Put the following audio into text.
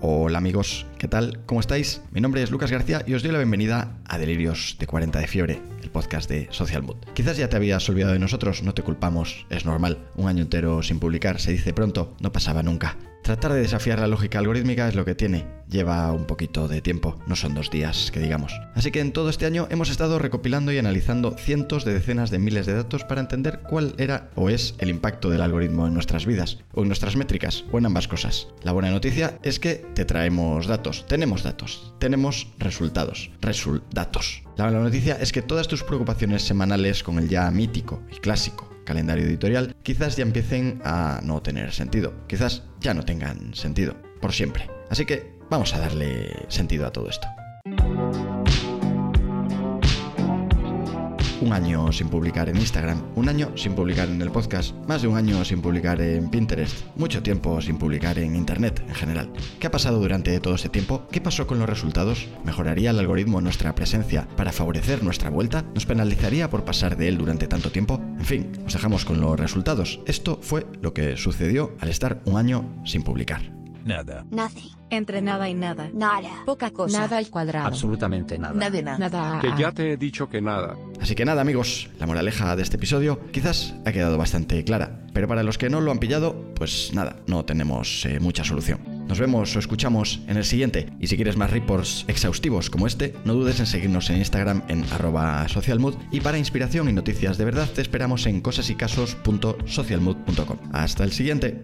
Hola amigos, ¿qué tal? ¿Cómo estáis? Mi nombre es Lucas García y os doy la bienvenida a Delirios de 40 de Fiebre, el podcast de Social Mood. Quizás ya te habías olvidado de nosotros, no te culpamos, es normal. Un año entero sin publicar, se dice pronto, no pasaba nunca. Tratar de desafiar la lógica algorítmica es lo que tiene. Lleva un poquito de tiempo, no son dos días, que digamos. Así que en todo este año hemos estado recopilando y analizando cientos de decenas de miles de datos para entender cuál era o es el impacto del algoritmo en nuestras vidas, o en nuestras métricas, o en ambas cosas. La buena noticia es que te traemos datos, tenemos datos, tenemos resultados, resultados. La mala noticia es que todas tus preocupaciones semanales con el ya mítico y clásico calendario editorial quizás ya empiecen a no tener sentido, quizás ya no tengan sentido, por siempre. Así que vamos a darle sentido a todo esto. Un año sin publicar en Instagram, un año sin publicar en el podcast, más de un año sin publicar en Pinterest, mucho tiempo sin publicar en Internet en general. ¿Qué ha pasado durante todo ese tiempo? ¿Qué pasó con los resultados? ¿Mejoraría el algoritmo nuestra presencia para favorecer nuestra vuelta? ¿Nos penalizaría por pasar de él durante tanto tiempo? En fin, os dejamos con los resultados. Esto fue lo que sucedió al estar un año sin publicar. Nada. Nothing. Entre nada y nada. Nada. Poca cosa. Nada al cuadrado. Absolutamente nada. Nada de nada. Nada. Que ya te he dicho que nada. Así que nada amigos, la moraleja de este episodio quizás ha quedado bastante clara, pero para los que no lo han pillado, pues nada, no tenemos eh, mucha solución. Nos vemos o escuchamos en el siguiente. Y si quieres más reports exhaustivos como este, no dudes en seguirnos en Instagram en arroba socialmood. Y para inspiración y noticias de verdad te esperamos en cosasycasos.socialmood.com. Hasta el siguiente.